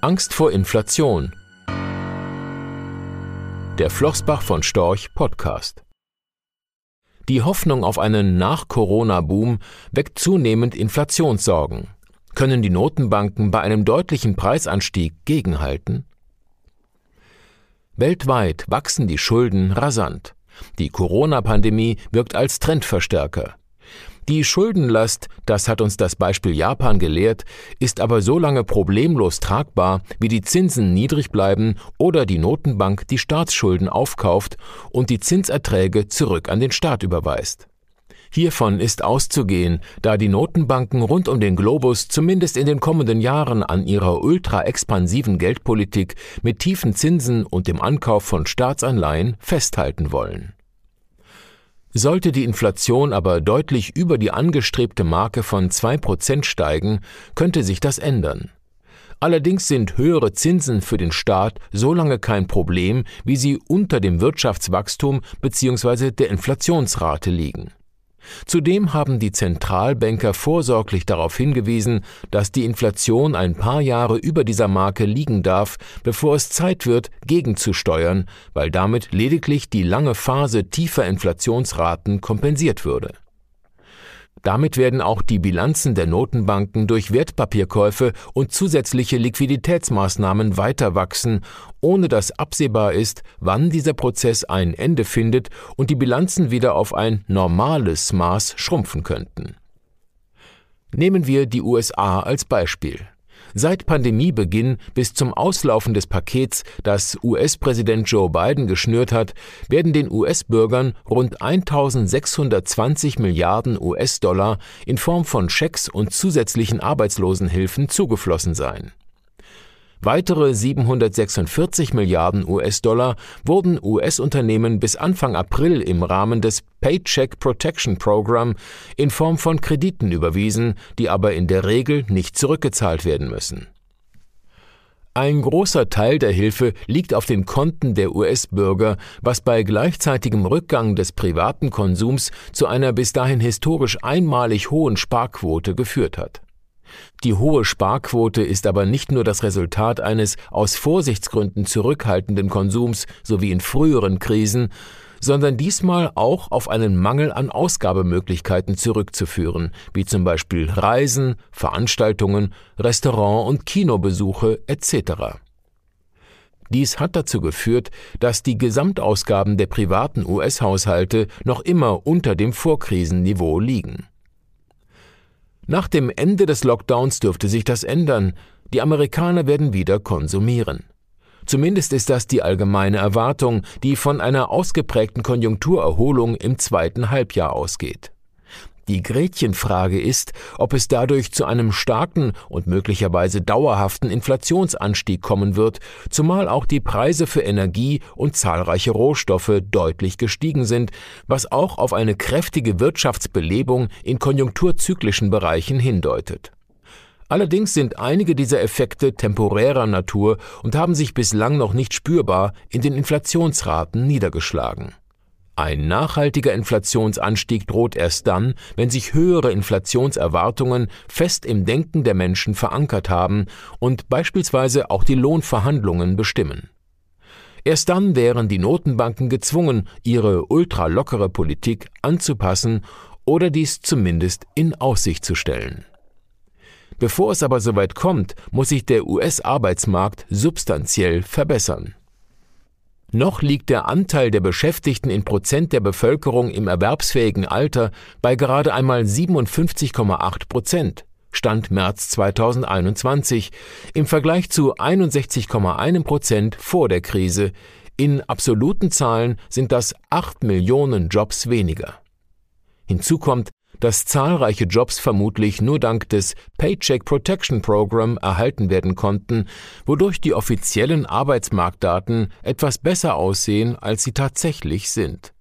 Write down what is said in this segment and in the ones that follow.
Angst vor Inflation. Der Flossbach von Storch Podcast. Die Hoffnung auf einen Nach-Corona-Boom weckt zunehmend Inflationssorgen. Können die Notenbanken bei einem deutlichen Preisanstieg gegenhalten? Weltweit wachsen die Schulden rasant. Die Corona-Pandemie wirkt als Trendverstärker. Die Schuldenlast, das hat uns das Beispiel Japan gelehrt, ist aber so lange problemlos tragbar, wie die Zinsen niedrig bleiben oder die Notenbank die Staatsschulden aufkauft und die Zinserträge zurück an den Staat überweist. Hiervon ist auszugehen, da die Notenbanken rund um den Globus zumindest in den kommenden Jahren an ihrer ultra-expansiven Geldpolitik mit tiefen Zinsen und dem Ankauf von Staatsanleihen festhalten wollen. Sollte die Inflation aber deutlich über die angestrebte Marke von 2% steigen, könnte sich das ändern. Allerdings sind höhere Zinsen für den Staat so lange kein Problem, wie sie unter dem Wirtschaftswachstum bzw. der Inflationsrate liegen. Zudem haben die Zentralbanker vorsorglich darauf hingewiesen, dass die Inflation ein paar Jahre über dieser Marke liegen darf, bevor es Zeit wird, gegenzusteuern, weil damit lediglich die lange Phase tiefer Inflationsraten kompensiert würde. Damit werden auch die Bilanzen der Notenbanken durch Wertpapierkäufe und zusätzliche Liquiditätsmaßnahmen weiter wachsen, ohne dass absehbar ist, wann dieser Prozess ein Ende findet und die Bilanzen wieder auf ein normales Maß schrumpfen könnten. Nehmen wir die USA als Beispiel. Seit Pandemiebeginn bis zum Auslaufen des Pakets, das US-Präsident Joe Biden geschnürt hat, werden den US-Bürgern rund 1620 Milliarden US-Dollar in Form von Schecks und zusätzlichen Arbeitslosenhilfen zugeflossen sein. Weitere 746 Milliarden US-Dollar wurden US-Unternehmen bis Anfang April im Rahmen des Paycheck Protection Program in Form von Krediten überwiesen, die aber in der Regel nicht zurückgezahlt werden müssen. Ein großer Teil der Hilfe liegt auf den Konten der US-Bürger, was bei gleichzeitigem Rückgang des privaten Konsums zu einer bis dahin historisch einmalig hohen Sparquote geführt hat. Die hohe Sparquote ist aber nicht nur das Resultat eines aus Vorsichtsgründen zurückhaltenden Konsums sowie in früheren Krisen, sondern diesmal auch auf einen Mangel an Ausgabemöglichkeiten zurückzuführen, wie zum Beispiel Reisen, Veranstaltungen, Restaurant- und Kinobesuche etc. Dies hat dazu geführt, dass die Gesamtausgaben der privaten US-Haushalte noch immer unter dem Vorkrisenniveau liegen. Nach dem Ende des Lockdowns dürfte sich das ändern. Die Amerikaner werden wieder konsumieren. Zumindest ist das die allgemeine Erwartung, die von einer ausgeprägten Konjunkturerholung im zweiten Halbjahr ausgeht. Die Gretchenfrage ist, ob es dadurch zu einem starken und möglicherweise dauerhaften Inflationsanstieg kommen wird, zumal auch die Preise für Energie und zahlreiche Rohstoffe deutlich gestiegen sind, was auch auf eine kräftige Wirtschaftsbelebung in konjunkturzyklischen Bereichen hindeutet. Allerdings sind einige dieser Effekte temporärer Natur und haben sich bislang noch nicht spürbar in den Inflationsraten niedergeschlagen. Ein nachhaltiger Inflationsanstieg droht erst dann, wenn sich höhere Inflationserwartungen fest im Denken der Menschen verankert haben und beispielsweise auch die Lohnverhandlungen bestimmen. Erst dann wären die Notenbanken gezwungen, ihre ultralockere Politik anzupassen oder dies zumindest in Aussicht zu stellen. Bevor es aber soweit kommt, muss sich der US-Arbeitsmarkt substanziell verbessern. Noch liegt der Anteil der Beschäftigten in Prozent der Bevölkerung im erwerbsfähigen Alter bei gerade einmal 57,8 Prozent. Stand März 2021 im Vergleich zu 61,1 Prozent vor der Krise. In absoluten Zahlen sind das 8 Millionen Jobs weniger. Hinzu kommt, dass zahlreiche Jobs vermutlich nur dank des Paycheck Protection Program erhalten werden konnten, wodurch die offiziellen Arbeitsmarktdaten etwas besser aussehen, als sie tatsächlich sind.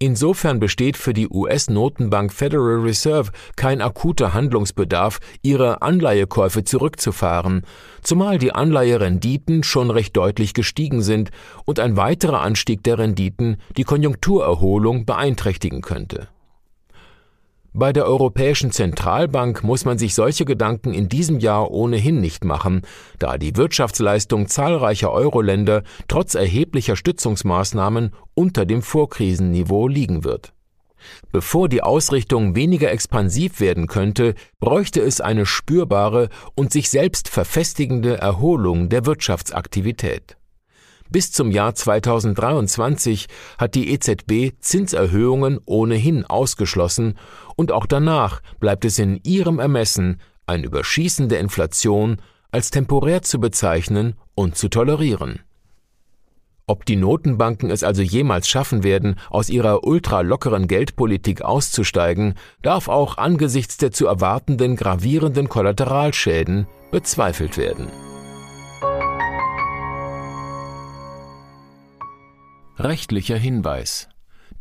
Insofern besteht für die US-Notenbank Federal Reserve kein akuter Handlungsbedarf, ihre Anleihekäufe zurückzufahren, zumal die Anleiherenditen schon recht deutlich gestiegen sind und ein weiterer Anstieg der Renditen die Konjunkturerholung beeinträchtigen könnte. Bei der Europäischen Zentralbank muss man sich solche Gedanken in diesem Jahr ohnehin nicht machen, da die Wirtschaftsleistung zahlreicher Euro-Länder trotz erheblicher Stützungsmaßnahmen unter dem Vorkrisenniveau liegen wird. Bevor die Ausrichtung weniger expansiv werden könnte, bräuchte es eine spürbare und sich selbst verfestigende Erholung der Wirtschaftsaktivität. Bis zum Jahr 2023 hat die EZB Zinserhöhungen ohnehin ausgeschlossen und auch danach bleibt es in ihrem Ermessen, ein Überschießen der Inflation als temporär zu bezeichnen und zu tolerieren. Ob die Notenbanken es also jemals schaffen werden, aus ihrer ultralockeren Geldpolitik auszusteigen, darf auch angesichts der zu erwartenden gravierenden Kollateralschäden bezweifelt werden. Rechtlicher Hinweis